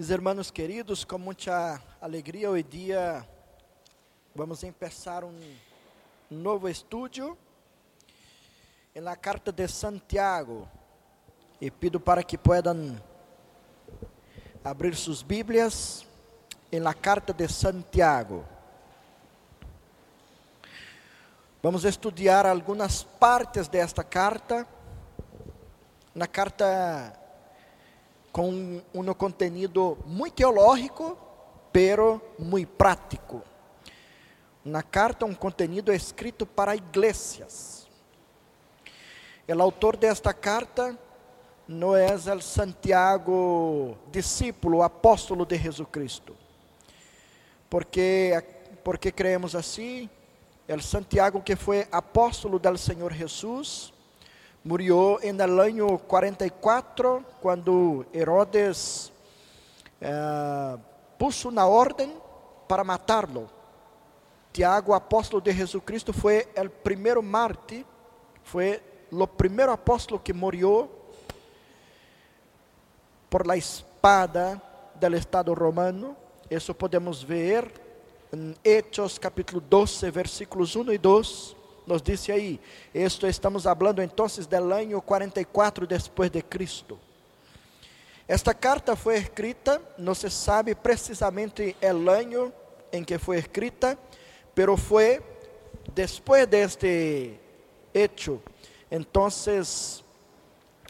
Mis hermanos queridos, com muita alegria, hoje dia vamos começar um novo estudo na carta de Santiago. E pido para que puedan abrir suas Bíblias la carta de Santiago. Vamos estudar algumas partes desta carta. Na carta com um contenido muito teológico, pero muito prático. Na carta, um contenido escrito para igrejas. O autor desta carta não é o Santiago, discípulo, apóstolo de Jesus Cristo. Porque, porque creemos assim, o Santiago que foi apóstolo do Senhor Jesus, Murió en el año 44 cuando Herodes eh, puso una orden para matarlo. Tiago, apóstolo de Jesucristo, fue el primer mártir, fue lo primero apóstolo que murió por la espada del Estado romano. Eso podemos ver en Hechos capítulo 12, versículos 1 y 2 nos disse aí, esto estamos hablando entonces del año 44 después de Cristo. Esta carta foi escrita, não se sabe precisamente el año em que foi escrita, pero foi después de este hecho. Entonces,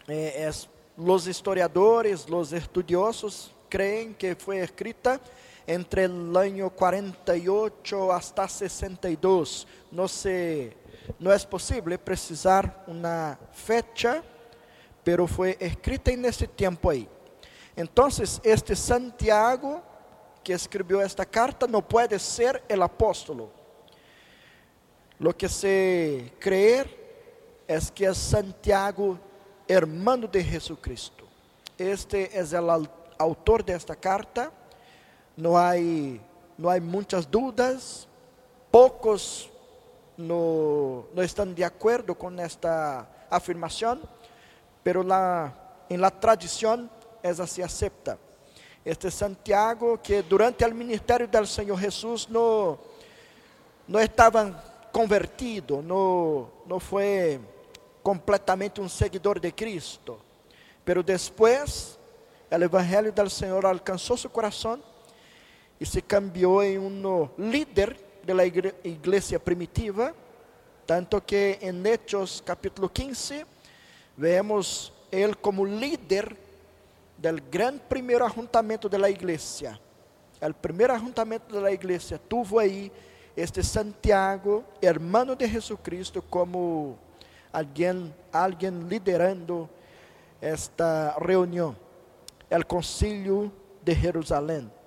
eh, los historiadores, los estudiosos creen que foi escrita entre el año 48 hasta 62. No se não é possível precisar uma fecha, pero foi escrita nesse tempo aí. Então, este Santiago que escreveu esta carta não pode ser o apóstolo. Lo que se cree é que é Santiago, hermano de Jesucristo. Este é o autor desta carta. Não há não há muitas dúvidas. Poucos no, no están de acuerdo con esta afirmación, pero la, en la tradición es así acepta. Este Santiago que durante el ministerio del Señor Jesús no, no estaba convertido, no, no fue completamente un seguidor de Cristo, pero después el Evangelio del Señor alcanzó su corazón y se cambió en un líder de la iglesia primitiva, tanto que en Hechos capítulo 15 vemos él como líder del gran primer ajuntamento de la iglesia. El primer ajuntamento de la iglesia tuvo ahí este Santiago, hermano de Jesucristo, como alguien, alguien liderando esta reunión, el concilio de Jerusalén.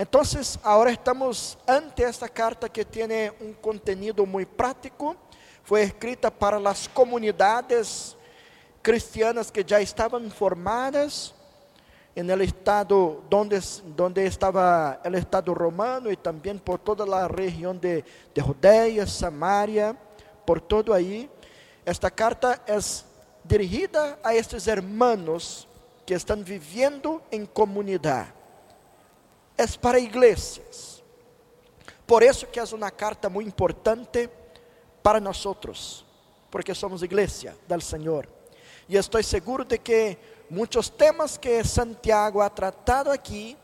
Então, agora estamos ante esta carta que tem um contenido muito prático. Foi escrita para as comunidades cristianas que já estavam formadas en el estado donde, donde estava o estado romano e também por toda a região de, de Judea, Samaria, por todo aí. Esta carta é dirigida a estes hermanos que estão vivendo em comunidade é para igrejas. Por isso que é uma carta muito importante para nós, porque somos igreja do Senhor. E estou seguro de que muitos temas que Santiago ha tratado aqui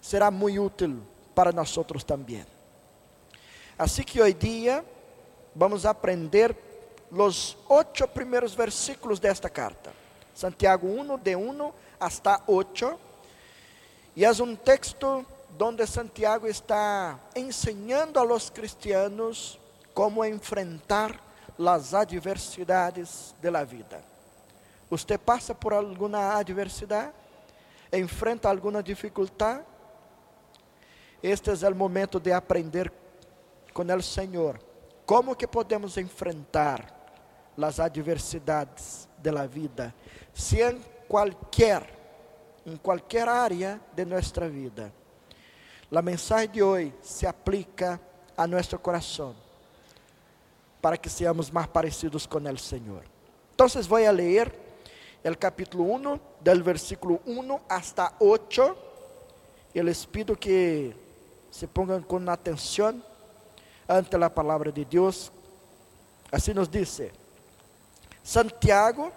será muito útil para nós também. Assim que hoje dia vamos aprender os oito primeiros versículos desta carta. Santiago 1, de 1 hasta 8 e é um texto onde Santiago está ensinando a los cristianos como enfrentar as adversidades de la vida. Você passa por alguma adversidade? Enfrenta alguma dificuldade? Este é o momento de aprender com o Senhor como que podemos enfrentar as adversidades de la vida, se em qualquer em qualquer área de nossa vida. A mensagem de hoje se aplica a nosso coração, para que seamos mais parecidos com o Senhor. Então, vou a ler el capítulo 1, del versículo 1 hasta 8. Y les pido que se pongan con atención ante la palabra de Dios. Así nos dice, Santiago,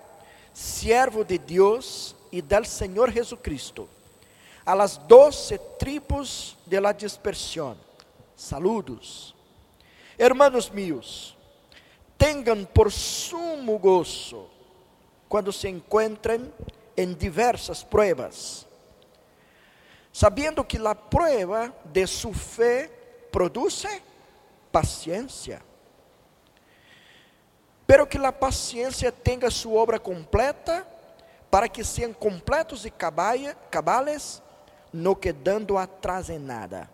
siervo de Dios y del Señor Jesucristo, a las doce tribus de la dispersión, saludos. Hermanos míos, tengan por sumo gozo quando se encontren em diversas pruebas, sabendo que a prueba de su fé produce paciência, pero que a paciência tenha sua obra completa, para que sejam completos e cabales, no quedando atrás em nada.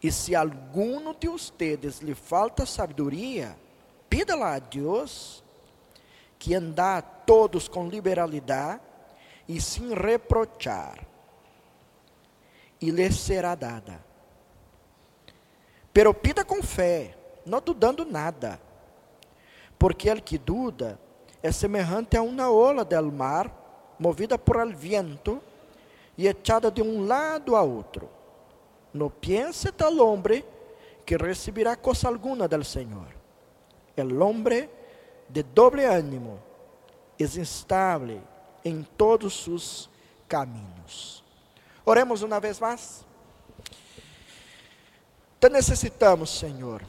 E se alguno de ustedes lhe falta sabedoria, pídala a Deus, que anda a todos com liberalidade e sem reprochar, e lhe será dada. Pero pida com fé, não dudando nada, porque el que duda é semelhante a uma ola del mar, movida por el viento e echada de um lado a outro. No piense tal hombre que recibirá cosa alguna del Señor. El hombre de doble ánimo es instable en todos sus caminos. Oremos uma vez mais. Te necessitamos, Senhor,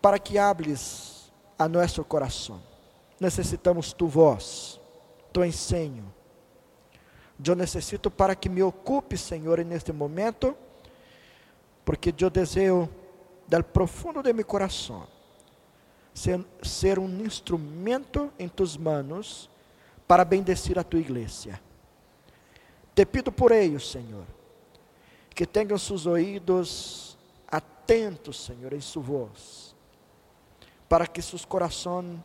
para que hables a nosso coração. Necessitamos tu voz, tu ensino. Eu necessito para que me ocupe, Senhor, neste momento porque eu desejo do profundo de meu coração ser, ser um instrumento em tus manos para bendecir a tua igreja. Te pido por eles, Senhor, que tenham seus ouvidos atentos, Senhor, em sua voz, para que seus corações,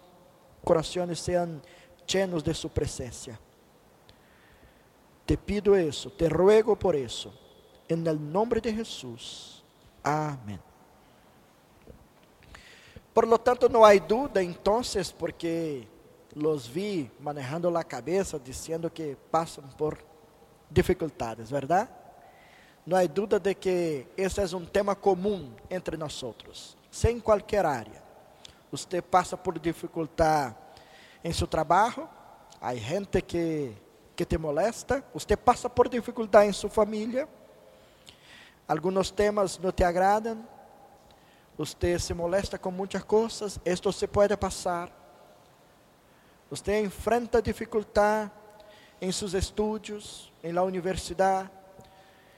sejam llenos de sua presença. Te pido isso, te ruego por isso, em nome de Jesus. Amén. Por lo tanto, no hay duda entonces, porque los vi manejando la cabeza diciendo que pasan por dificultades, ¿verdad? No hay duda de que ese es un tema común entre nosotros, sea en cualquier área. Usted pasa por dificultad en su trabajo, hay gente que, que te molesta, usted pasa por dificultad en su familia, alguns temas não te agradam, você se molesta com muitas coisas, isto se pode passar. Você enfrenta dificuldade em seus estudos, em la universidade,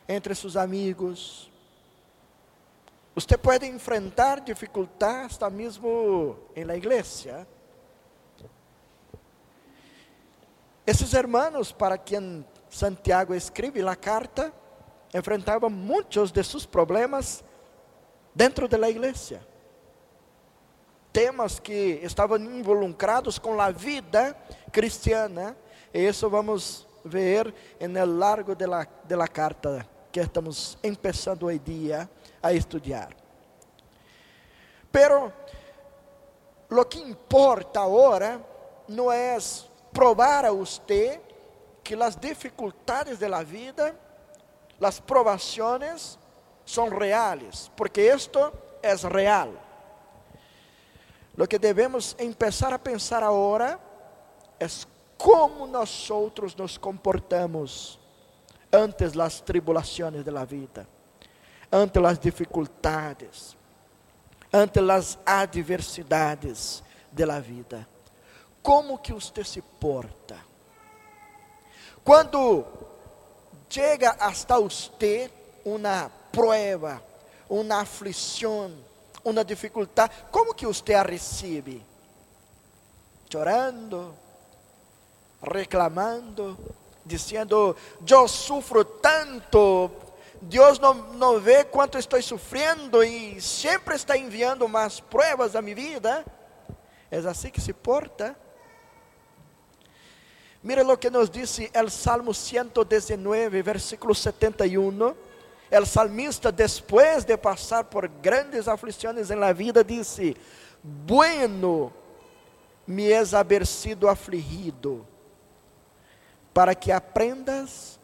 entre seus amigos. Você pode enfrentar dificuldades até mesmo em la igreja. Esses hermanos para quem Santiago escreve a carta, enfrentava muitos de seus problemas dentro da igreja. Temas que estavam involucrados com a vida cristiana, e isso vamos ver no largo de la, de la carta que estamos começando hoje dia a estudar. Pero lo que importa agora não é provar a você que as dificuldades da vida las provaciones son reales, porque esto es real. Lo que debemos empezar a pensar ahora es como nosotros nos comportamos ante las tribulaciones de la vida, ante las dificultades, ante las adversidades de la vida. Como que usted se porta? Quando chega hasta usted uma prueba, uma aflição, uma dificuldade, como que você a recebe? Chorando, reclamando, dizendo: Eu sufro tanto, Deus não, não vê quanto estou sofrendo e sempre está enviando mais pruebas a minha vida. É assim que se porta. Mire lo que nos dice el Salmo 119, versículo 71. El salmista, después de pasar por grandes aflicciones en la vida, dice: Bueno me es haber sido afligido, para que aprendas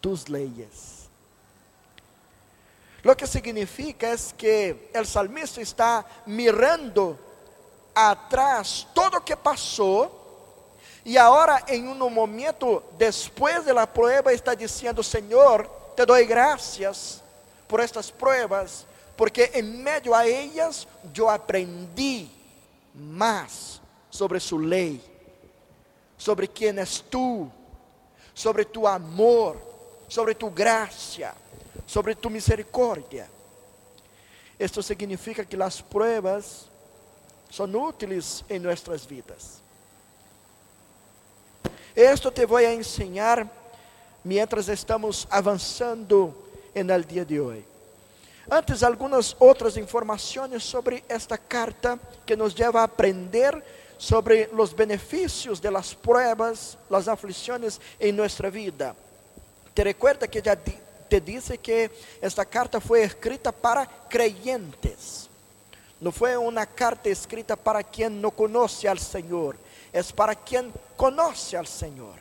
tus leyes. Lo que significa es que el salmista está mirando atrás todo lo que pasó y ahora en un momento después de la prueba está diciendo, Señor, te doy gracias por estas pruebas, porque en medio a ellas yo aprendí más sobre su ley, sobre quién es tú, sobre tu amor, sobre tu gracia, sobre tu misericordia. Esto significa que las pruebas son útiles en nuestras vidas. Esto te voy a enseñar mientras estamos avanzando en el día de hoy. Antes, algunas otras informaciones sobre esta carta que nos lleva a aprender sobre los beneficios de las pruebas, las aflicciones en nuestra vida. Te recuerda que ya te dice que esta carta fue escrita para creyentes. No fue una carta escrita para quien no conoce al Señor, es para quien conoce al Señor,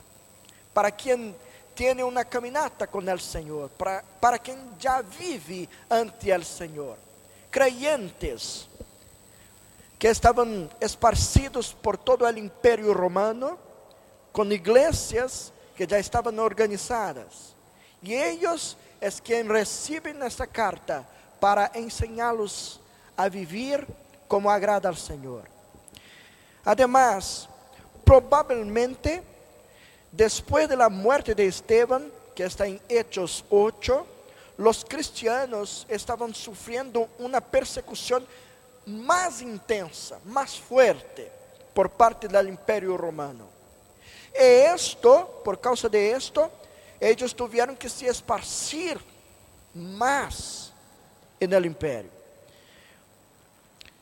para quien tiene una caminata con el Señor, para, para quien ya vive ante el Señor. Creyentes que estaban esparcidos por todo el imperio romano, con iglesias que ya estaban organizadas. Y ellos es quien reciben esta carta para enseñarlos a vivir como agrada al Señor. Además, probablemente Después de la muerte de Esteban, que está en Hechos 8, los cristianos estaban sufriendo una persecución más intensa, más fuerte por parte del imperio romano. Y esto, por causa de esto, ellos tuvieron que se esparcir más en el imperio.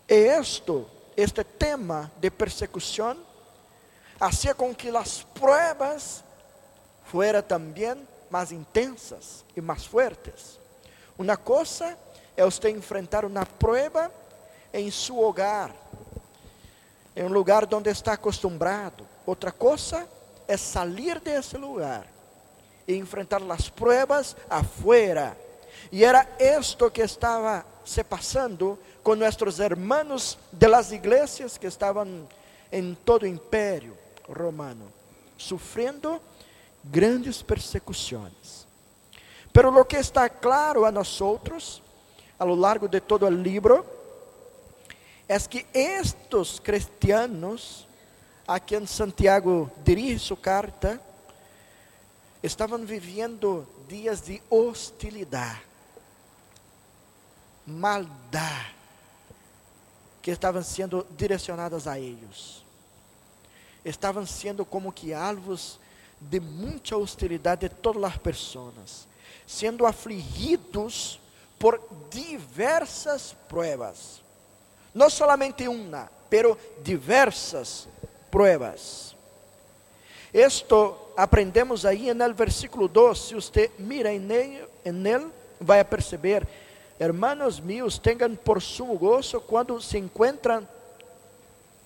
Y esto, este tema de persecución, hacía con que las pruebas fueran también más intensas y más fuertes. Una cosa es usted enfrentar una prueba en su hogar, en un lugar donde está acostumbrado. Otra cosa es salir de ese lugar y enfrentar las pruebas afuera. Y era esto que estaba se pasando con nuestros hermanos de las iglesias que estaban en todo imperio romano, sufriendo grandes persecuções. Pero lo que está claro a nosotros, a lo largo de todo el libro, es que estos cristianos, a quien Santiago dirige su carta, estavam vivendo dias de hostilidade, maldade, que estavam sendo direcionadas a eles estavam sendo como que alvos de muita hostilidade de todas as pessoas, sendo afligidos por diversas pruebas. Não somente uma, pero diversas pruebas. Esto aprendemos aí no versículo 2, se você mira em ele, en él vai perceber, hermanos míos, tenham por sumo gozo quando se encontram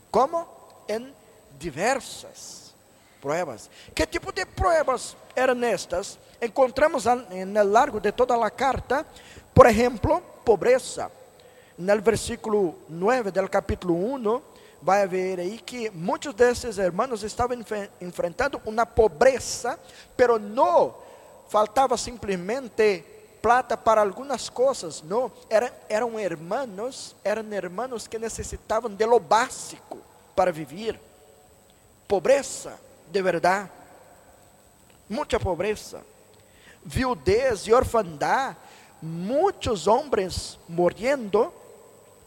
como em diversas pruebas. Que tipo de pruebas eram estas? Encontramos no largo de toda a carta, por exemplo, pobreza. No versículo 9 do capítulo 1, vai ver aí que muitos desses irmãos estavam enfrentando uma pobreza, pero não faltava simplesmente plata para algumas coisas, não, eram, eram irmãos, eram irmãos que necessitavam de lo básico para viver pobreza de verdade, muita pobreza, viudez e orfandad, muitos homens morrendo,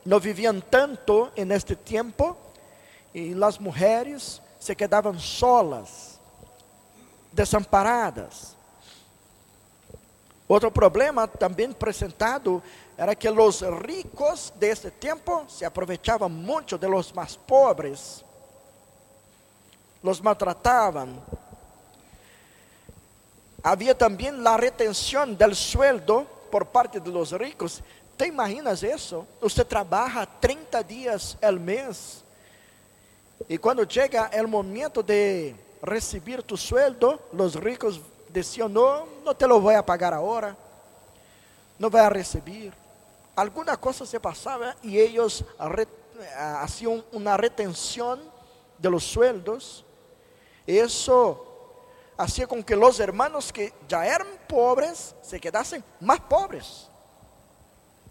não viviam tanto en este tempo, e as mulheres se quedavam solas, desamparadas. Outro problema também apresentado era que os ricos deste tempo se aproveitavam muito de los mais pobres los maltrataban. Había también la retención del sueldo por parte de los ricos. ¿Te imaginas eso? Usted trabaja 30 días al mes Y cuando llega el momento de recibir tu sueldo, los ricos decían, no, no te lo voy a pagar ahora, no voy a recibir. Alguna cosa se pasaba y ellos hacían una retención de los sueldos. Eso hacía con que los hermanos que ya eran pobres se quedasen más pobres.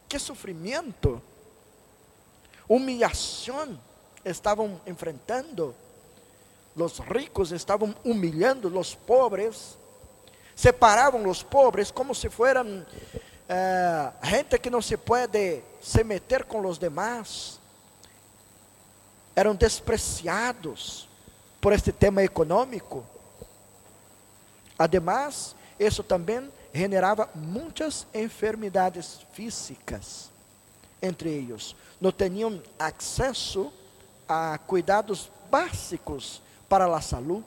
Qué sufrimiento, humillación estaban enfrentando. Los ricos estaban humillando los pobres, separaban los pobres como si fueran eh, gente que no se puede se meter con los demás. Eram despreciados por este tema econômico. Además, isso também generava muitas enfermidades físicas entre eles. Não tinham acesso a cuidados básicos para a saúde.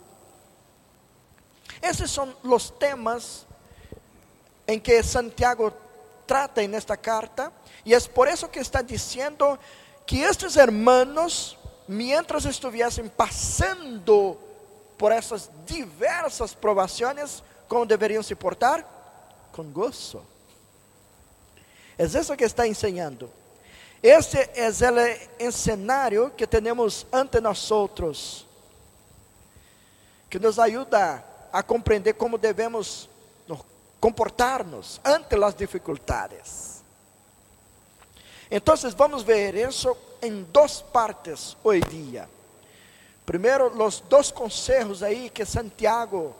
Esses são os temas em que Santiago trata en esta carta y es por eso que está diciendo que estos hermanos, mientras estuviesen pasando por esas diversas provaciones, ¿cómo deberían se portar? Con gozo. Es eso que está enseñando. Este es el escenario que tenemos ante nosotros, que nos ayuda a comprender cómo debemos comportarnos ante as dificuldades. Então, vamos ver isso em duas partes hoje dia. Primeiro, os dois conselhos aí que Santiago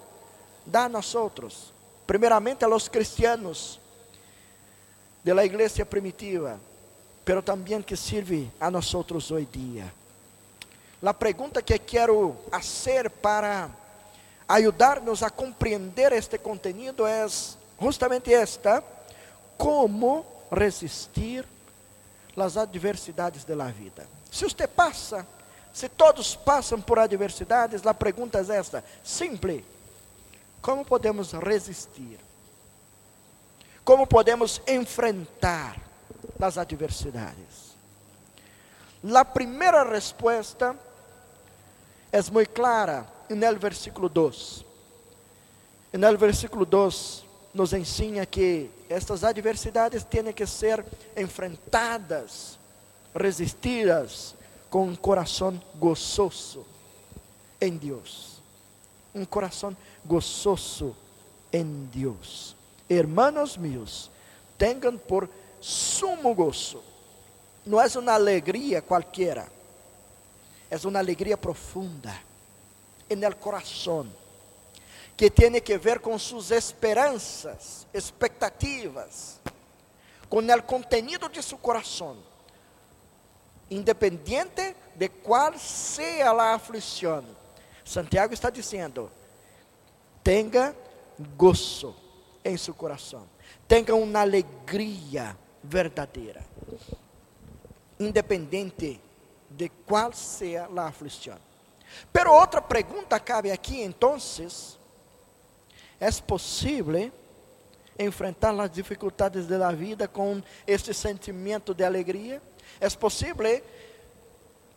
dá a nós outros. Primeiramente, a los cristianos de la igreja primitiva, pero também que sirve a nós outros hoje dia. A pergunta que quero fazer para ayudarnos a compreender este contenido es justamente esta: como resistir las adversidades de la vida. Se você passa, se todos passam por adversidades, a pergunta é esta: simples, como podemos resistir? Como podemos enfrentar as adversidades? A primeira resposta é muito clara el versículo 2. En el versículo 2 nos ensina que estas adversidades têm que ser enfrentadas, resistidas com um coração gozoso em Deus. Um coração gozoso em Deus. Hermanos meus, tenham por sumo gozo. Não é uma alegria qualquer, é uma alegria profunda en el corazón, que tiene que ver con sus esperanzas, expectativas, con el contenido de su corazón, independiente de cuál sea la aflicción. Santiago está diciendo, tenga gozo en su corazón, tenga una alegría verdadera, independiente de cuál sea la aflicción. Pero outra pergunta cabe aqui, então: é possível enfrentar as dificuldades da vida com este sentimento de alegria? É possível,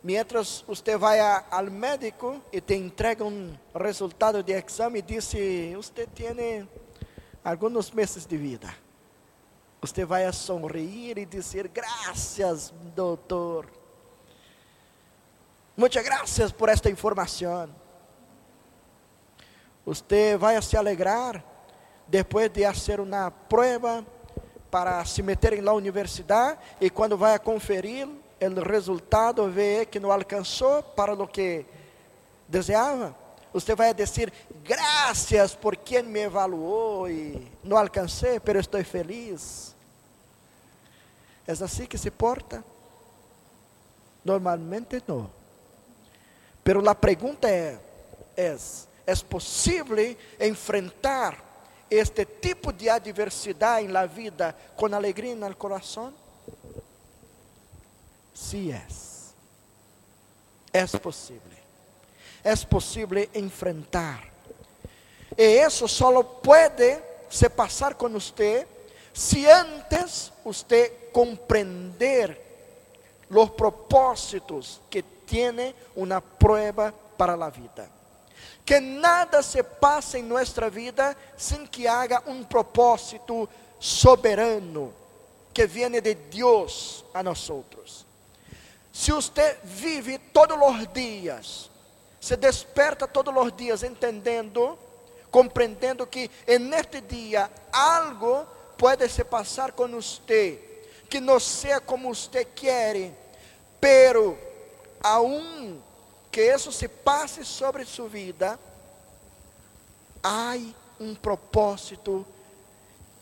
mientras você vai ao médico e te entrega um resultado de exame e diz: Você tem alguns meses de vida. Você vai a sorrir e dizer: Graças, doutor Muchas gracias por esta informação. Você vai se alegrar depois de fazer uma prova para se meter la universidade e quando vai a conferir o resultado vê que não alcançou para o que desejava. Você vai dizer graças por quem me evaluou e não alcancei, pero estou feliz. É assim que se porta? Normalmente não. Pero la pregunta es, ¿es posible enfrentar este tipo de adversidad en la vida con alegría en el corazón? Sí es. Es posible. Es posible enfrentar. Y eso solo puede se pasar con usted si antes usted comprender los propósitos que tiene una prueba para la vida. Que nada se pase en nuestra vida sin que haga un propósito soberano que viene de Dios a nosotros. Se você vive todos os dias, se desperta todos os dias entendendo, compreendendo que en este dia algo pode se passar com você, que não seja como você quer, pero aún que isso se passe sobre sua vida, há um propósito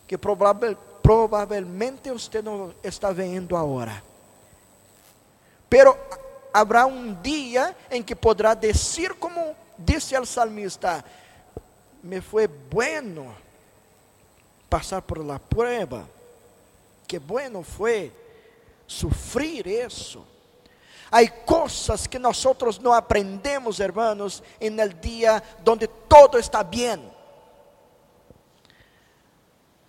que provavelmente você não está vendo agora. Pero habrá um dia em que poderá dizer, como disse o salmista: Me foi bueno passar por la prueba, que bueno foi sufrir isso. Há coisas que nós não aprendemos, hermanos, en el dia donde todo está bem.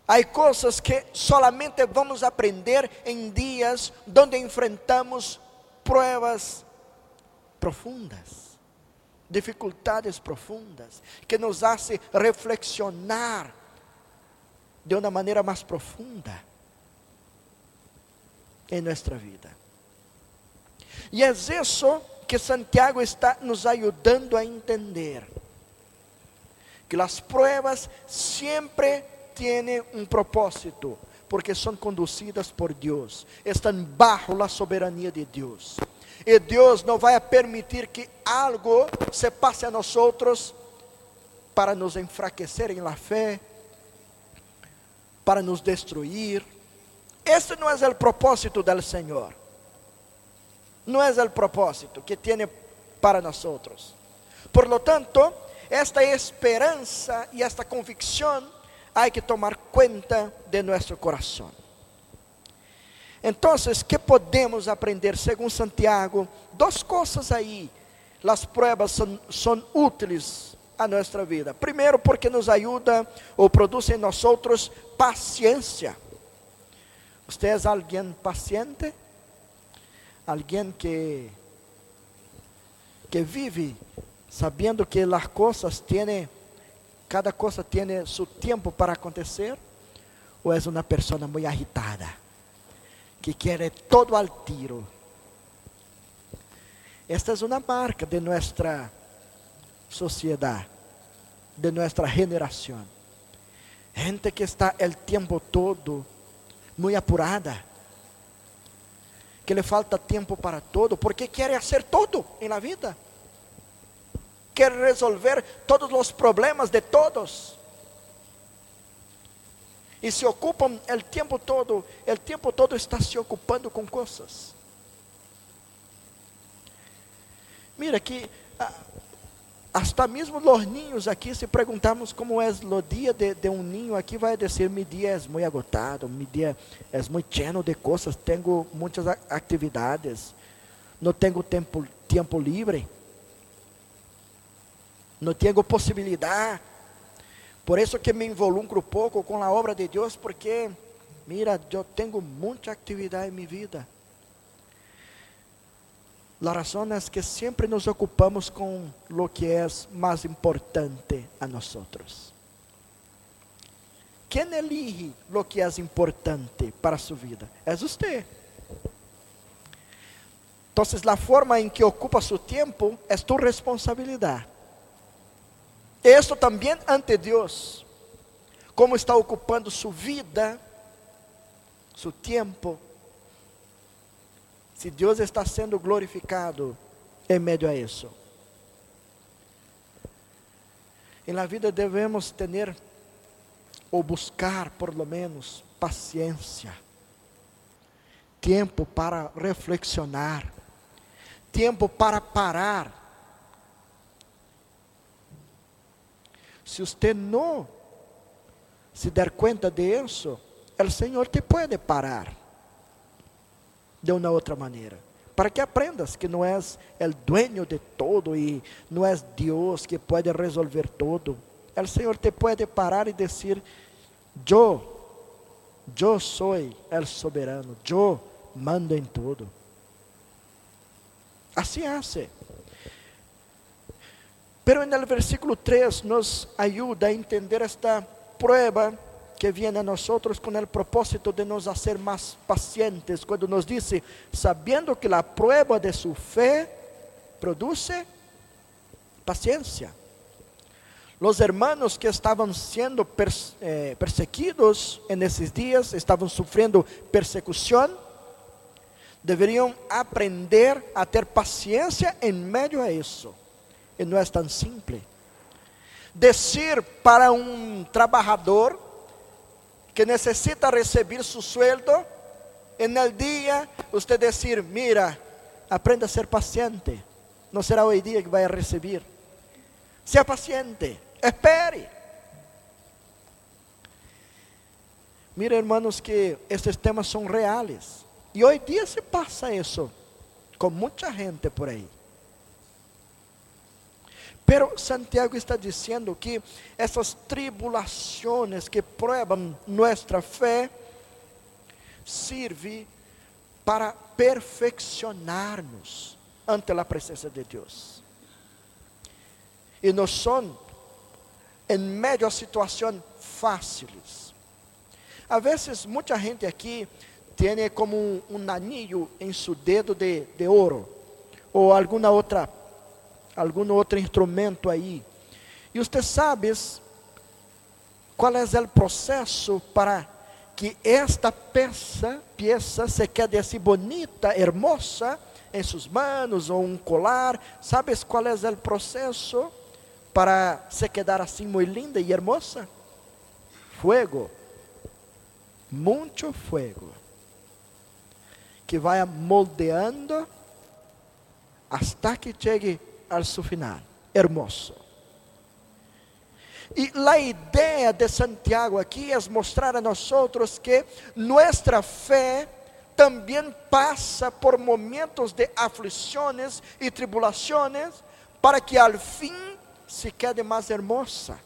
Há coisas que solamente vamos aprender em dias donde enfrentamos pruebas profundas, dificuldades profundas, que nos hace reflexionar de uma maneira mais profunda em nossa vida. E é isso que Santiago está nos ajudando a entender. Que as pruebas sempre têm um propósito porque são conduzidas por Deus, estão bajo a soberania de Deus. E Deus não vai permitir que algo se passe a nós para nos enfraquecer em la fé, para nos destruir. Este não é o propósito do Senhor. Não é o propósito que tem para nós. Por lo tanto, esta esperança e esta convicção hay que tomar cuenta de nuestro corazón. Entonces, ¿qué podemos aprender? Según Santiago, dos cosas aí. Las pruebas son útiles a nuestra vida. Primeiro, porque nos ajuda ou produz em nós paciência. Você é alguém paciente? Alguém que que vive sabendo que as coisas têm cada coisa tem seu tempo para acontecer? Ou és uma pessoa muito agitada, que quer todo al tiro? Esta é uma marca de nossa sociedade, de nossa geração. Gente que está o tempo todo muito apurada, que lhe falta tempo para todo, porque quer fazer todo em la vida quer resolver todos os problemas de todos. E se ocupam o tempo todo, o tempo todo está se ocupando com coisas. Mira que hasta mesmo os ninhos aqui, se perguntarmos como é o dia de, de um ninho aqui, vai dizer: meu dia é muito agotado, meu dia é muito cheio de coisas, tenho muitas atividades, não tenho tempo, tempo livre não tenho possibilidade. Por isso que me involucro pouco com a obra de Deus, porque, mira, eu tenho muita atividade em minha vida. A razão é que sempre nos ocupamos com o que é mais importante a nós. Quem elige o que é importante para sua vida? É você. Então, a forma em que ocupa seu tempo é tua responsabilidade. Esto também ante Deus, como está ocupando sua vida, seu tempo, se Deus está sendo glorificado em meio a isso. Em la vida devemos ter ou buscar, por lo menos, paciência, tempo para reflexionar, tempo para parar Se você não se der conta de o Senhor te pode parar de uma outra maneira. Para que aprendas que não és o dueño de todo e não és Deus que pode resolver todo. O Senhor te pode parar e dizer: Eu, eu sou o soberano, eu mando em tudo. Assim hace. Pero en el versículo 3 nos ayuda a entender esta prueba que viene a nosotros con el propósito de nos hacer más pacientes, cuando nos dice, sabiendo que la prueba de su fe produce paciencia. Los hermanos que estaban siendo eh, perseguidos en esos días, estaban sufriendo persecución, deberían aprender a tener paciencia en medio de eso. Y no es tan simple. Decir para un trabajador que necesita recibir su sueldo, en el día usted decir, mira, aprenda a ser paciente. No será hoy día que vaya a recibir. Sea paciente, espere. Mira, hermanos, que estos temas son reales. Y hoy día se pasa eso con mucha gente por ahí. Pero Santiago está dizendo que essas tribulações que provam nossa fé serve para perfeccionar-nos ante a presença de Deus. E não são em meio a situações fáceis. A vezes, muita gente aqui tem como um, um anillo em seu dedo de, de ouro, ou alguma outra algum outro instrumento aí. E você sabe qual é o processo para que esta peça, peça se quede assim bonita, hermosa em suas mãos ou um colar? Sabes qual é o processo para se quedar assim muito linda e hermosa? Fuego. Muito fuego. Que vai moldeando hasta que chegue al su final. Hermoso. Y la idea de Santiago aquí es mostrar a nosotros que nuestra fe también pasa por momentos de aflicciones y tribulaciones para que al fin se quede más hermosa.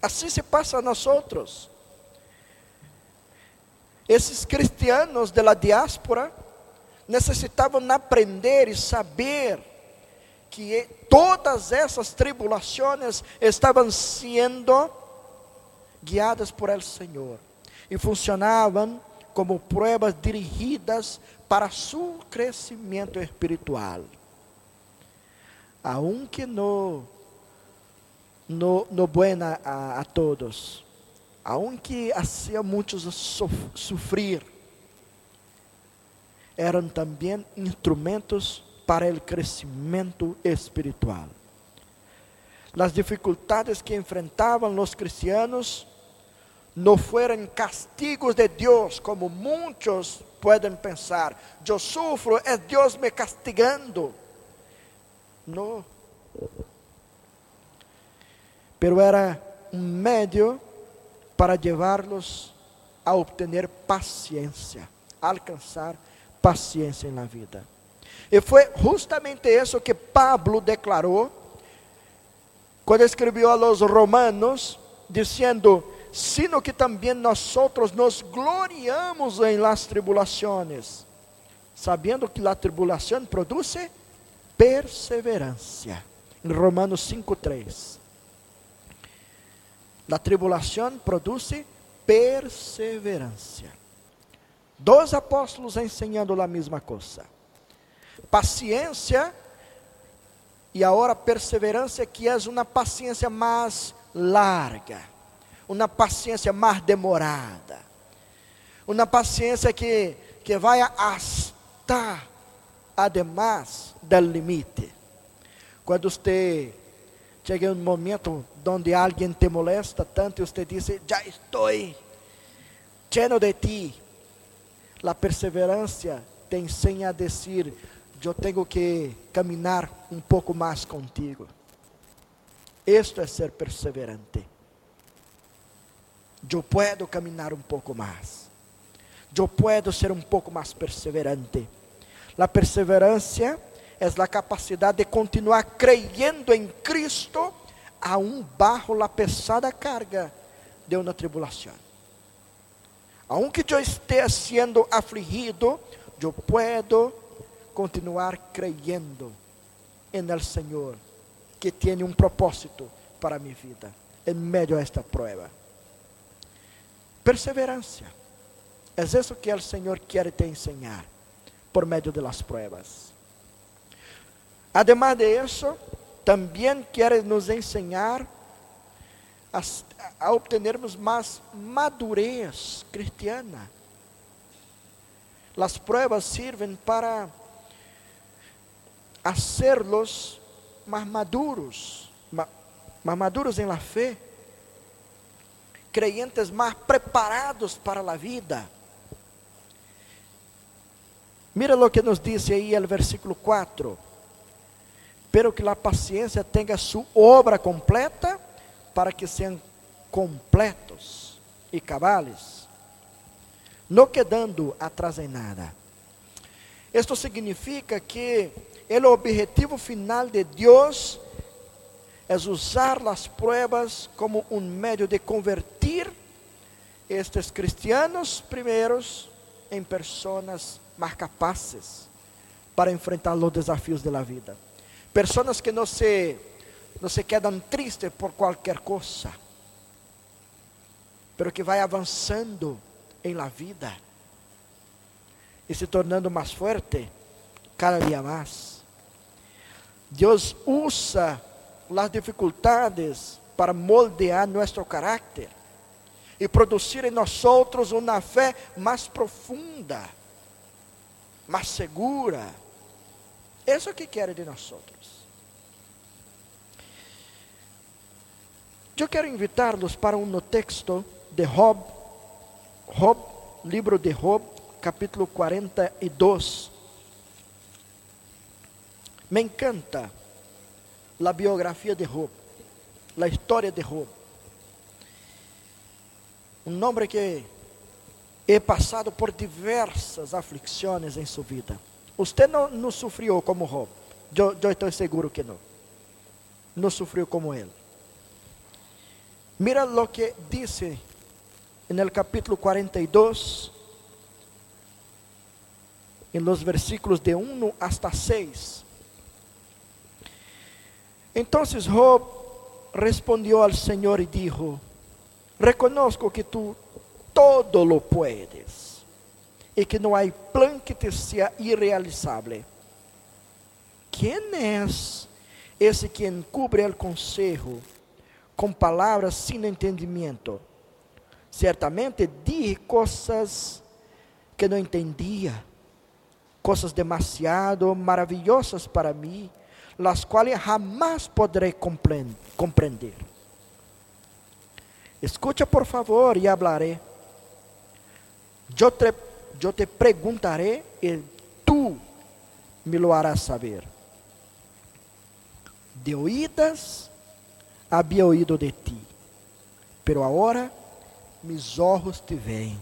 Así se pasa a nosotros. Esses cristianos de la diáspora necessitavam aprender e saber que todas essas tribulações estavam sendo guiadas por el Senhor e funcionavam como pruebas dirigidas para seu crescimento espiritual. Aunque no, no, no buena a, a todos, aunque hacía muitos sofrer, eram também instrumentos para o crescimento espiritual. As dificuldades que enfrentavam os cristianos não foram castigos de Deus, como muitos podem pensar. Eu sofro, é Deus me castigando. Não. Pero era um meio para levá-los a obter paciência, alcançar paciência na vida. E foi justamente isso que Pablo declarou quando escreveu a los romanos, dizendo: sino que também nós nos gloriamos em las tribulações, sabendo que la tribulação produz perseverança. Em Romanos 5:3. La tribulação produz perseverança. Dois apóstolos ensinando a mesma coisa. Paciência e agora perseverança, que é uma paciência mais larga, uma paciência mais demorada, uma paciência que, que vai hasta además do limite. Quando você chega em um momento onde alguém te molesta tanto, você diz: Já estou lleno de ti, a perseverança te ensina a dizer: Eu tenho que caminhar um pouco mais contigo. Isto é ser perseverante. Eu posso caminhar um pouco mais. Eu posso ser um pouco mais perseverante. A perseverança é a capacidade de continuar creyendo em Cristo, aún bajo a pesada carga de uma tribulação aunque eu esteja sendo afligido, eu puedo continuar creyendo en el Señor, que tiene un propósito para mi vida en medio de esta prueba. Perseverancia. Es eso que el Señor quiere te enseñar por medio de las pruebas. Además de eso, también quiere nos enseñar a, a obtenermos más madurez cristiana. Las pruebas sirven para hacerlos más maduros, más maduros en la fe, creyentes más preparados para la vida. Mira lo que nos dice aí el versículo 4. Pero que la paciencia tenga su obra completa para que sean completos e cabales, no quedando atrás em nada. Esto significa que o objetivo final de Deus é usar as pruebas como um meio de convertir estes cristianos primeiros em pessoas mais capazes para enfrentar os desafios da vida. Pessoas que não se, não se quedam tristes por qualquer coisa, pero que vai avançando em la vida e se tornando mais forte cada dia mais. Deus usa as dificuldades para moldear nosso caráter e produzir em nós uma fé mais profunda, mais segura. Isso é o que quer de nós. Eu quero invitar-los para um texto de Job, Job, livro de Job, capítulo 42. Me encanta a biografia de Job, a história de Job. Um homem que é passado por diversas aflições em sua vida. Você não, não sofreu como Job. Eu, eu estou seguro que não. Não sofreu como ele. Mira lo que dice en el capítulo 42, en los versículos de 1 hasta 6. Entonces Job respondió al Señor y dijo, reconozco que tú todo lo puedes y que no hay plan que te sea irrealizable. ¿Quién es ese quien cubre el consejo con palabras sin entendimiento? Certamente dije coisas que não entendia, coisas demasiado maravillosas para mim, las quais jamás poderei compreender. Escucha por favor e hablaré. Eu te, eu te e tu me lo harás saber. De oídas havia oído de ti, pero agora mis ojos te veem.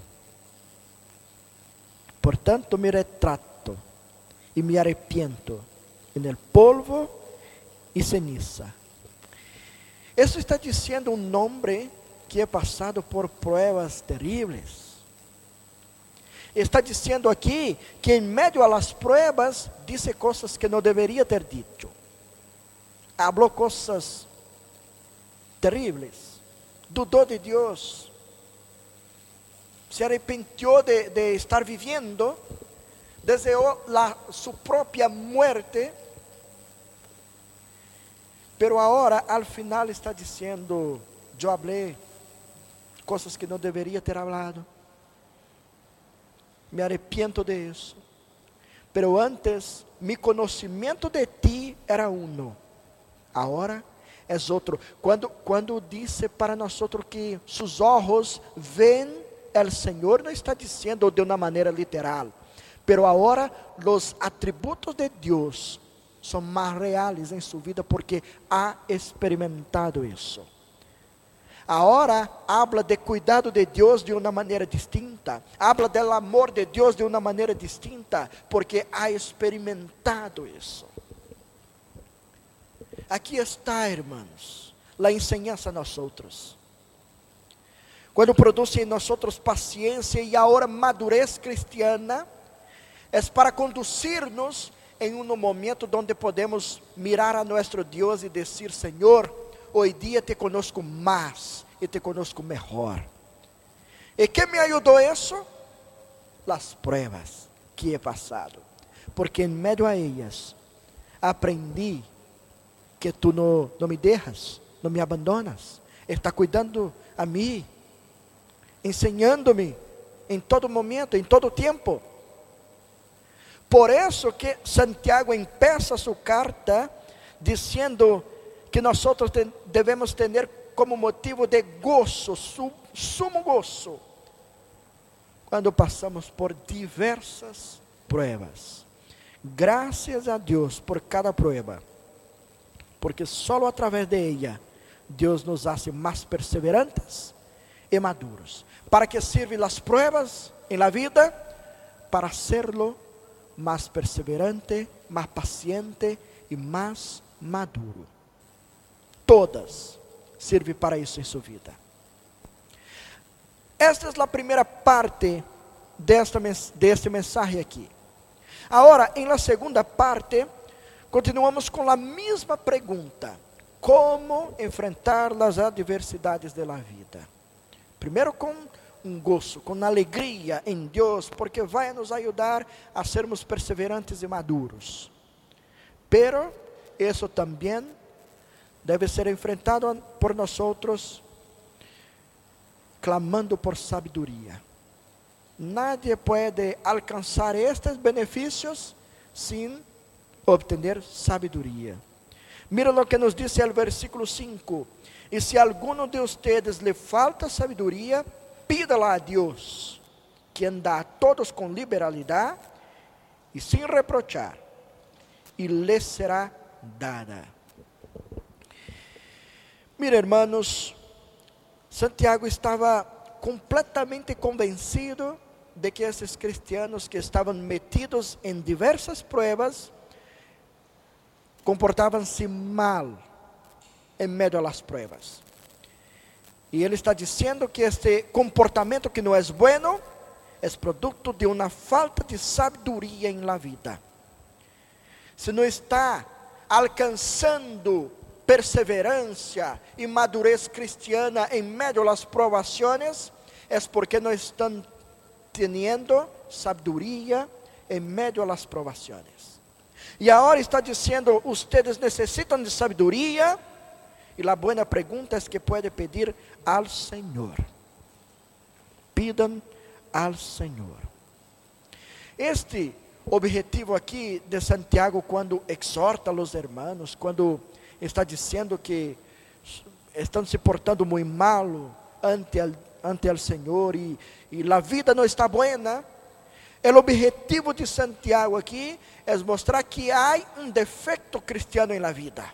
Portanto, me retrato e me arrepiento en el polvo e ceniza. Isso está dizendo um homem que é passado por pruebas terríveis. Está dizendo aqui que em meio a las pruebas disse coisas que não deveria ter dito. Hablou coisas terríveis. Dudou de Deus se arrepintió de, estar viviendo, deseó su propia muerte, pero ahora al final está diciendo, yo hablé cosas que no debería ter hablado, me arrepiento de eso, pero antes mi conocimiento de ti era uno, ahora es otro. Cuando, cuando dice para nosotros que sus ojos ven el Senhor não está dizendo de uma maneira literal, pero agora os atributos de Deus são mais reais em sua vida porque ha experimentado isso. Agora habla de cuidado de Deus de uma maneira distinta, habla del amor de Deus de uma maneira distinta, porque ha experimentado isso. Aqui está, irmãos, a enseñança a nós outros quando produz em nós paciência e agora madurez cristiana, é para conduzir-nos em um momento onde podemos mirar a nosso Deus e dizer: Senhor, hoje dia te conosco mais e te conosco melhor. E que me ajudou isso? As pruebas que he passado, porque em meio a elas aprendi que tu não, não me deixas, não me abandonas, está cuidando a mim, ensinando-me em todo momento, em todo tempo. Por isso que Santiago empeça sua carta dizendo que nós devemos ter como motivo de gozo, sumo gozo, quando passamos por diversas pruebas. Graças a Deus por cada prueba, porque só através de ela Deus nos hace mais perseverantes e maduros. ¿Para que sirven las pruebas en la vida? Para hacerlo más perseverante, más paciente y más maduro. Todas sirven para isso em sua vida. Esta é a primeira parte desta, deste mensagem aqui. Agora, em la segunda parte, continuamos com a mesma pergunta: como enfrentar as adversidades da vida? Primeiro com um gozo, com alegria em Deus, porque vai nos ajudar a sermos perseverantes e maduros. Pero isso também deve ser enfrentado por nós outros, clamando por sabedoria. Nadie pode alcançar estes benefícios sem obter sabedoria. Mira o que nos diz o versículo 5: E se alguno de ustedes lhe falta sabedoria, pídala a Deus, quien dá a todos com liberalidade e sem reprochar, e lhe será dada. Mira, hermanos, Santiago estava completamente convencido de que esses cristianos que estavam metidos em diversas pruebas comportavam-se mal em meio às pruebas. E ele está dizendo que este comportamento que não é bueno é produto de uma falta de sabedoria em la vida. Se não está alcançando perseverança e madurez cristiana em meio às provações, é porque não estão tendo sabedoria em meio às provações. E agora está dizendo: ustedes necessitam de sabedoria e a boa pergunta é que pode pedir ao Senhor. Pidam ao Senhor. Este objetivo aqui de Santiago, quando exorta os irmãos, quando está dizendo que estão se portando muito mal ante o ante Senhor e, e a vida não está buena, o objetivo de Santiago aqui é mostrar que há um defeito cristiano em la vida.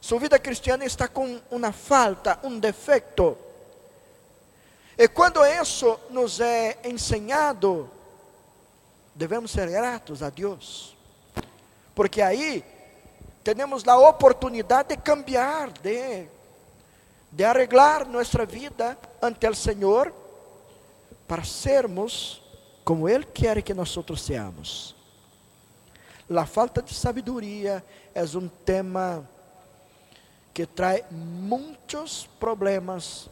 Sua vida cristiana está com uma falta, um defeito. E quando isso nos é ensinado, devemos ser gratos a Deus, porque aí temos a oportunidade de cambiar, de, de arreglar nossa vida ante o Senhor, para sermos como Ele quer que nós seamos. A falta de sabedoria é um tema que trae muitos problemas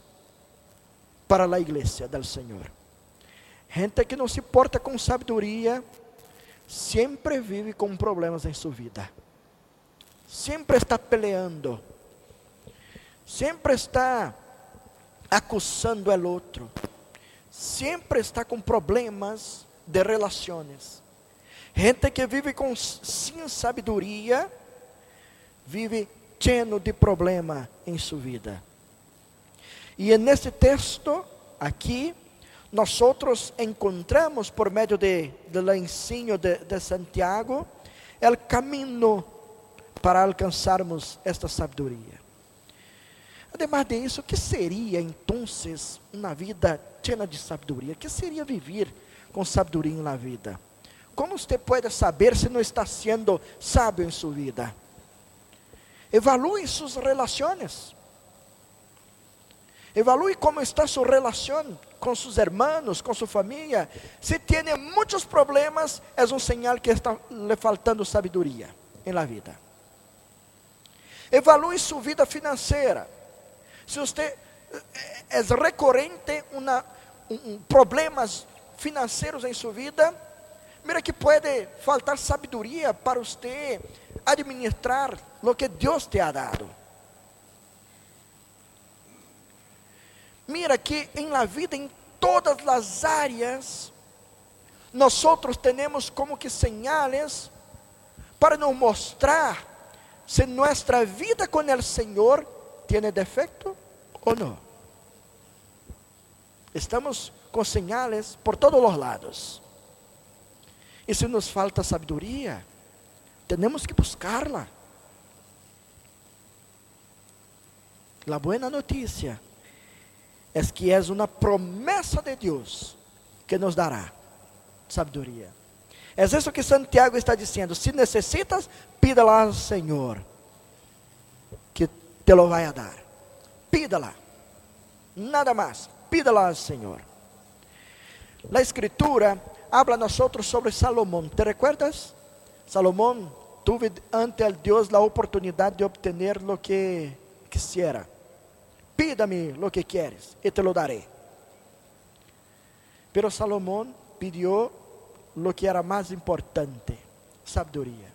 para a igreja do Senhor. Gente que não se porta com sabedoria, sempre vive com problemas em sua vida. Sempre está peleando. Sempre está acusando o outro. Sempre está com problemas de relações. Gente que vive com sem sabedoria, vive cheio de problema em sua vida. E nesse texto aqui, nós outros encontramos por meio de, do ensino de, de Santiago, o caminho para alcançarmos esta sabedoria. Ademais de isso, o que seria então uma vida cheia de sabedoria? O que seria viver com sabedoria na vida? Como você pode saber se não está sendo sábio em sua vida? Evalúe suas relações. Evalúe como está su relación con sus hermanos, con su familia. Si tiene muchos problemas, es un señal que está le faltando sabiduría en la vida. Evalúe su vida financiera. Si usted eh, es recorrente una, un, problemas financeiros em sua vida, mira que pode faltar sabedoria para você administrar o que Deus te ha dado. Mira que em la vida, em todas as áreas, nós temos como que señales para nos mostrar se nossa vida com o Senhor tem defeito ou não. Estamos com señales por todos os lados. E se nos falta sabedoria, temos que buscarla. A boa notícia es que es una promesa de Dios que nos dará sabedoria. É isso que Santiago está dizendo. Se necessitas, pídala ao Senhor, que te lo vai a dar. Pídala. Nada mais. Pídala ao Senhor. A Escritura habla a nós sobre Salomão. ¿Te recuerdas? Salomão tuve ante el Deus a oportunidade de obter lo que quisiera. Pídame lo que quieres y te lo daré. Pero Salomón pidió lo que era más importante, sabiduría.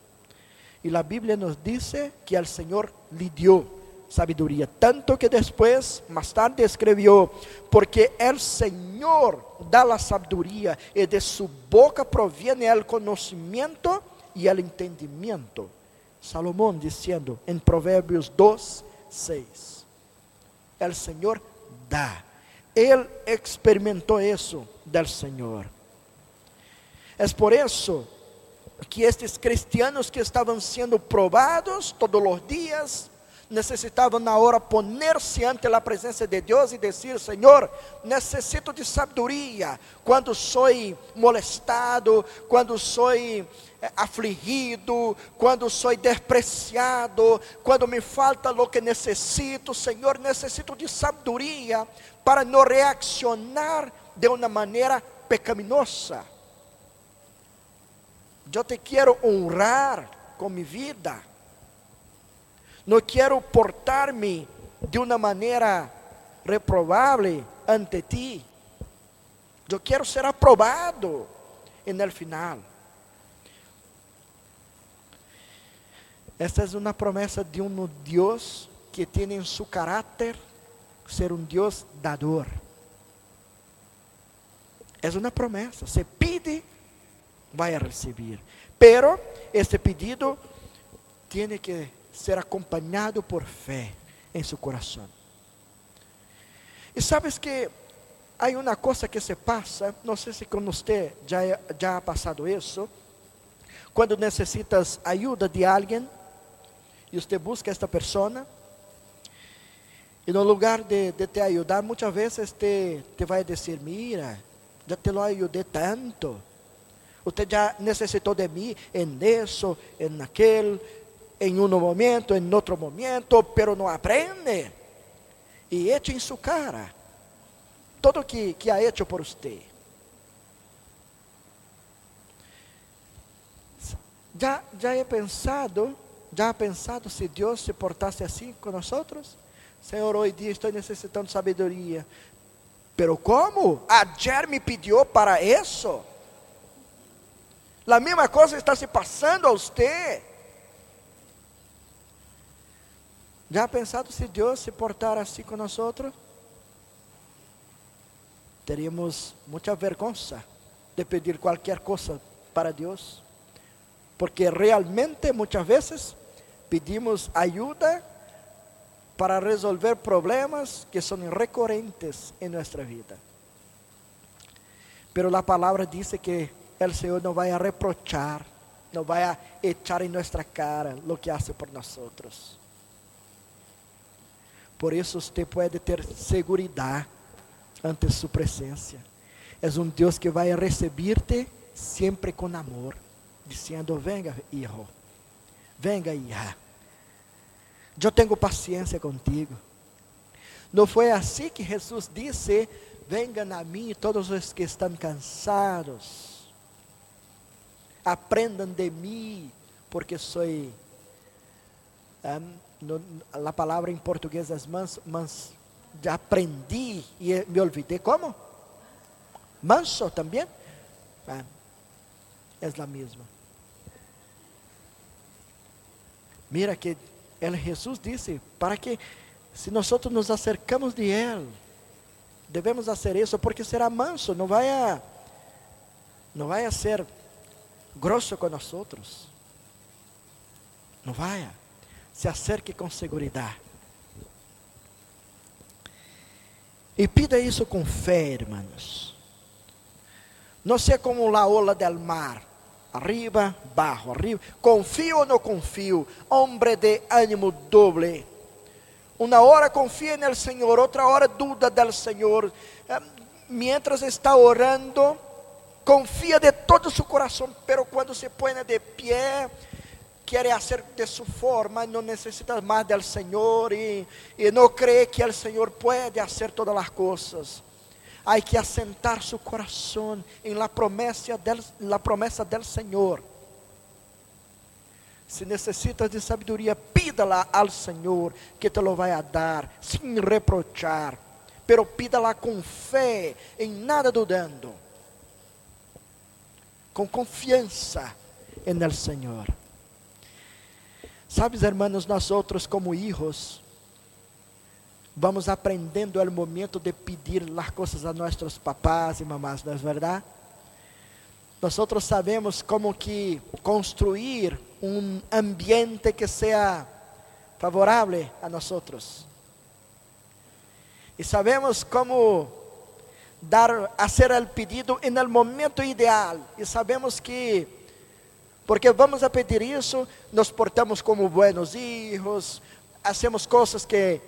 Y la Biblia nos dice que el Señor le dio sabiduría, tanto que después, más tarde escribió, porque el Señor da la sabiduría y de su boca proviene el conocimiento y el entendimiento. Salomón diciendo en Proverbios 2, 6 el Senhor dá. Ele experimentou isso del Senhor. É por isso que estes cristianos que estavam sendo provados todos os dias, necessitavam na hora poner-se ante a presença de Deus e dizer: Senhor, necessito de sabedoria quando sou molestado, quando sou eh, afligido, quando sou despreciado, quando me falta o que necessito, Senhor, necessito de sabedoria para não reaccionar de uma maneira pecaminosa. Eu te quero honrar com minha vida. Não quero portar-me de uma maneira reprovável ante ti. Eu quero ser aprobado no final. Esta é uma promessa de um Deus que tem em seu caráter ser um Deus dador. É uma promessa. Se pide, vai a receber. Pero este pedido tem que ser acompanhado por fé em seu coração. E sabes que há uma coisa que se passa, não sei se com você já, já ha passado isso, quando necessitas ajuda de alguém, e você busca esta pessoa, e no lugar de, de te ajudar, muitas vezes te, te vai dizer: Mira, já te lo ajudei tanto. Você já necessitou de mim em isso, em aquele, em um momento, em outro momento, pero não aprende. E echa em sua cara todo que, que ha hecho por você. Já, já he pensado já ha pensado se Deus se portasse assim com nós? Senhor, hoje dia estou necessitando sabedoria. Pero como? Ayer me pediu para isso. A mesma coisa está se passando a você. Já pensado se Deus se portar assim com nós? Teríamos muita vergonha de pedir qualquer coisa para Deus, porque realmente muitas vezes pedimos ajuda para resolver problemas que são recorrentes em nossa vida. Pero a palavra diz que o Senhor não vai reprochar, não vai a echar em nossa cara o que hace por nós. Por isso você pode ter segurança ante sua presença. É um Deus que vai receber-te sempre com amor, dizendo: Venga, hijo venga hija, eu tenho paciência contigo. Não foi assim que Jesus disse: Venham a mim todos os que estão cansados, aprendam de mim, porque sou. Um, no, a palavra em português é mans, mans, aprendi e me olvidei. Como? Manso também? Ah, é a mesma. Mira que Jesus disse para que se nós nos acercamos de Ele, devemos fazer isso porque será manso, não vai a, não vai a ser grosso com nós outros. Não vai. Se acerque com segurança. E pida isso com fé, irmãos. Não seja como a ola del mar. Arriba, baixo, arriba. Confio ou não confio? Homem de ânimo doble uma hora confia no Senhor, outra hora duda do Senhor. Eh, mientras está orando, confia de todo seu coração, pero quando se põe de pé, quer fazer de sua forma, não necessita mais do Senhor e, e não crê que o Senhor pode fazer todas as coisas. Há que assentar seu coração em la promessa del, la promessa del Senhor. Se necessitas de sabedoria, pida-la ao Senhor, que te lo vai a dar, sem reprochar. Pero pida-la com fé, em nada dudando. Com confiança en el Senhor. Sabes, hermanos, nós outros como hijos, vamos aprendendo o momento de pedir as coisas a nossos papás e mamás, não é verdade? Nós sabemos como que construir um ambiente que seja favorável a nós. E sabemos como dar, fazer o pedido el momento ideal. E sabemos que, porque vamos a pedir isso, nos portamos como buenos hijos, hacemos coisas que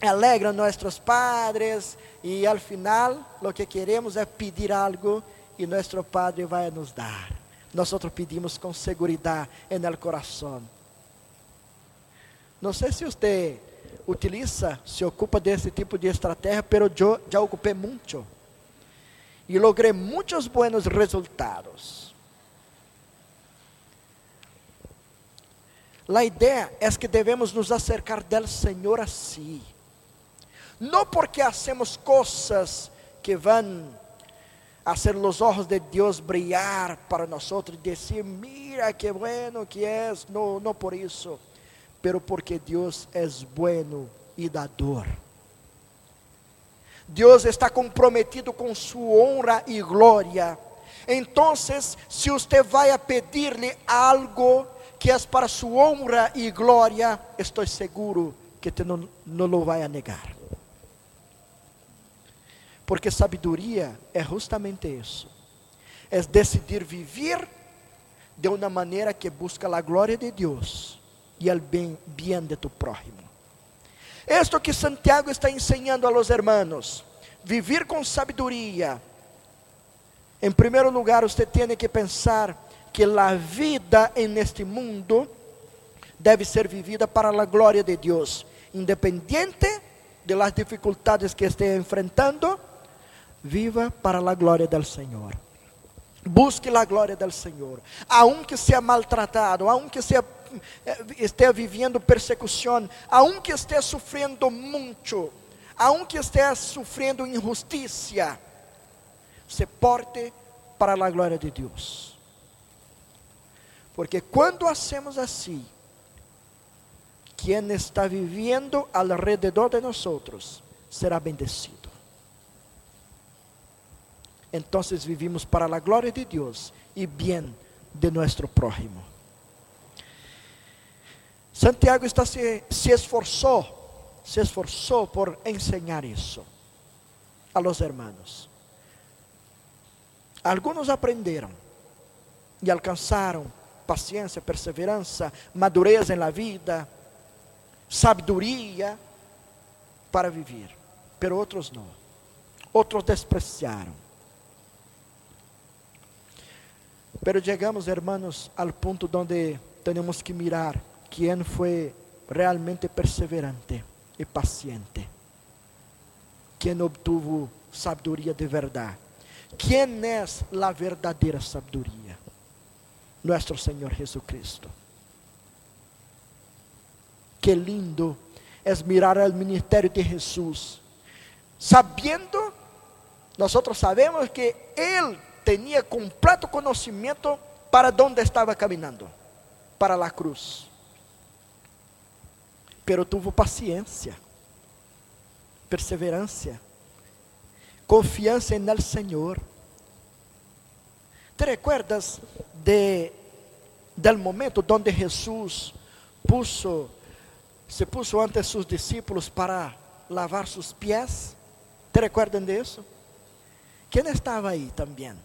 alegram nossos padres, e al final, lo que queremos é pedir algo e nosso Padre vai nos dar. Nós pedimos com segurança no coração. Não sei se você utiliza, se ocupa desse tipo de estratégia, pero eu já ocupei muito. E logrei muitos buenos resultados. A ideia é que devemos nos acercar do Senhor assim. Não porque hacemos coisas que vão hacer los ojos de Dios brillar para nosotros y decir, mira qué bueno que es. No, no por eso, pero porque Dios es bueno y dador. Deus está comprometido com sua honra e glória. Então, se você vai a pedir-lhe algo que é para sua honra e glória, estou seguro que te não, não vai negar. Porque sabedoria é justamente isso. É decidir viver de uma maneira que busca a glória de Deus e o bem, bem de tu prójimo. Esto que Santiago está ensinando a los hermanos, vivir com sabedoria. Em primeiro lugar, você tem que pensar que a vida neste mundo deve ser vivida para a glória de Deus, independente de las dificuldades que esteja enfrentando viva para a glória do Senhor. Busque a glória do Senhor. Aunque seja maltratado, aunque seja, eh, esteja vivendo persecução, aunque esteja sofrendo muito, aunque esteja sofrendo injustiça, se porte para a glória de Deus. Porque quando hacemos assim, quem está vivendo alrededor de nós será bendecido. Então vivimos para a glória de Deus e bem de nosso prójimo. Santiago está se, se esforçou, se esforçou por ensinar isso a los hermanos. Alguns aprenderam e alcançaram paciência, perseverança, madureza na vida, sabedoria para viver, pero outros não. Outros despreciaram. Pero chegamos, hermanos, al ponto donde tenemos que mirar quién fue realmente perseverante y paciente. quem obtuvo sabedoria de verdade. Quem é a verdadeira sabedoria? Nosso Senhor Jesucristo. Que lindo é mirar o ministério de Jesus, sabendo, nós sabemos que Ele tinha completo conhecimento para onde estava caminhando para a cruz. Pero tuvo paciência, perseverança, confiança en el Senhor. ¿Te recuerdas de del momento donde Jesús se puso ante sus discípulos para lavar sus pies? ¿Te recuerdan de eso? ¿Quién estaba ahí también?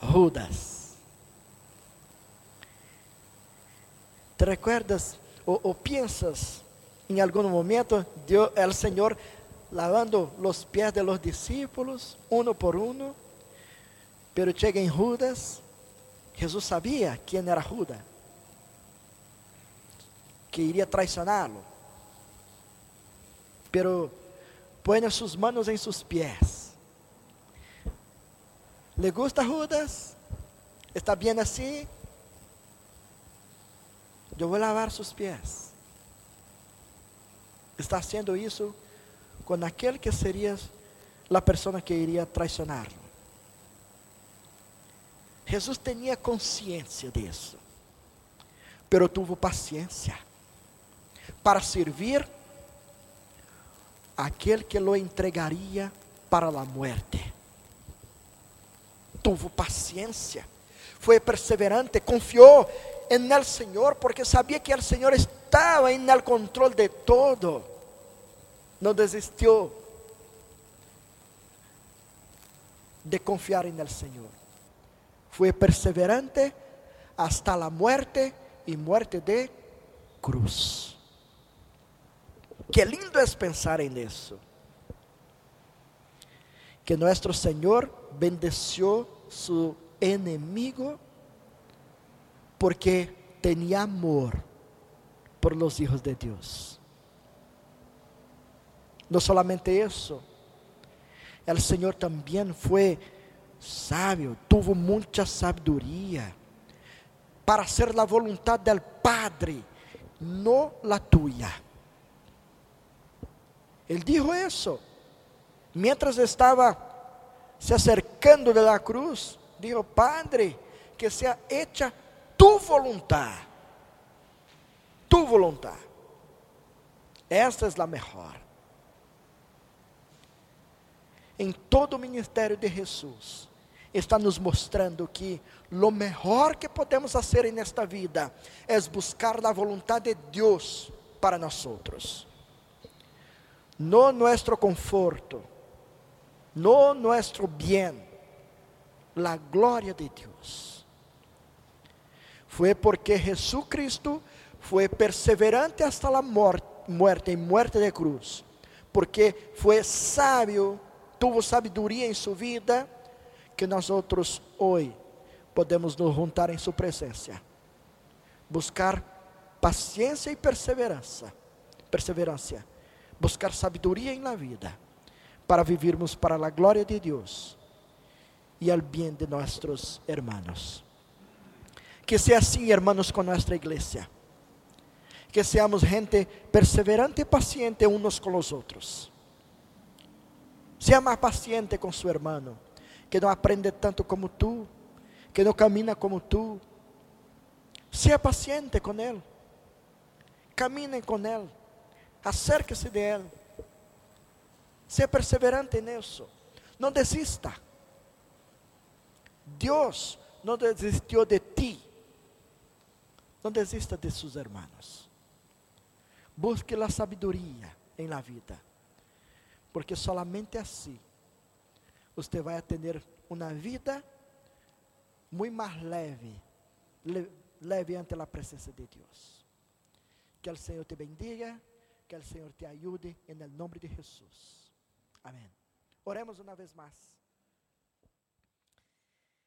Judas. ¿Te recuerdas o, piensas em algum momento Dios, el Senhor lavando os pés de los discípulos, uno por uno, pero chega em Judas, Jesus sabia quem era Judas, que iria traicioná-lo, pero põe suas manos em seus pés. ¿Le gusta Judas? ¿Está bem assim? Eu vou lavar seus pés. Está haciendo isso com aquele que seria a pessoa que iria traicioná-lo. Jesus tinha consciência disso, pero tuvo paciência para servir aquele que lo entregaria para a muerte. Tuvo paciência, foi perseverante, confiou en el Señor porque sabía que el Señor estaba en el control de todo. No desistió de confiar en el Señor. Fue perseverante hasta la muerte y muerte de cruz. Qué lindo es pensar en eso. Que nuestro Señor bendeció su enemigo porque tenía amor por los hijos de Dios. No solamente eso, el Señor también fue sabio, tuvo mucha sabiduría para hacer la voluntad del Padre, no la tuya. Él dijo eso. Mientras estaba se acercando de la cruz, dijo, Padre, que sea hecha tu voluntad. Tu voluntad. Esta é a melhor. Em todo o ministério de Jesus, está nos mostrando que lo melhor que podemos fazer nesta vida é buscar a vontade de Deus para nós outros. No nosso conforto, no nosso bem, la glória de Deus. Foi porque Jesucristo foi perseverante hasta a morte, em muerte de cruz, porque foi sábio, tuvo sabedoria em sua vida, que nós outros hoje podemos nos juntar em sua presença, buscar paciência e perseverança, perseverança, buscar sabedoria em la vida, para vivirmos para a glória de Deus e al bem de nossos hermanos. Que sea así, hermanos, con nuestra iglesia. Que seamos gente perseverante y paciente unos con los otros. Sea más paciente con su hermano, que no aprende tanto como tú, que no camina como tú. Sea paciente con él. Camine con él. Acérquese de él. Sea perseverante en eso. No desista. Dios no desistió de ti. Não desista de seus hermanos. Busque a sabedoria em la vida. Porque solamente assim você vai ter uma vida muito mais leve, leve ante a presença de Deus. Que o Senhor te bendiga, que o Senhor te ajude em nome de Jesus. Amém. Oremos uma vez mais.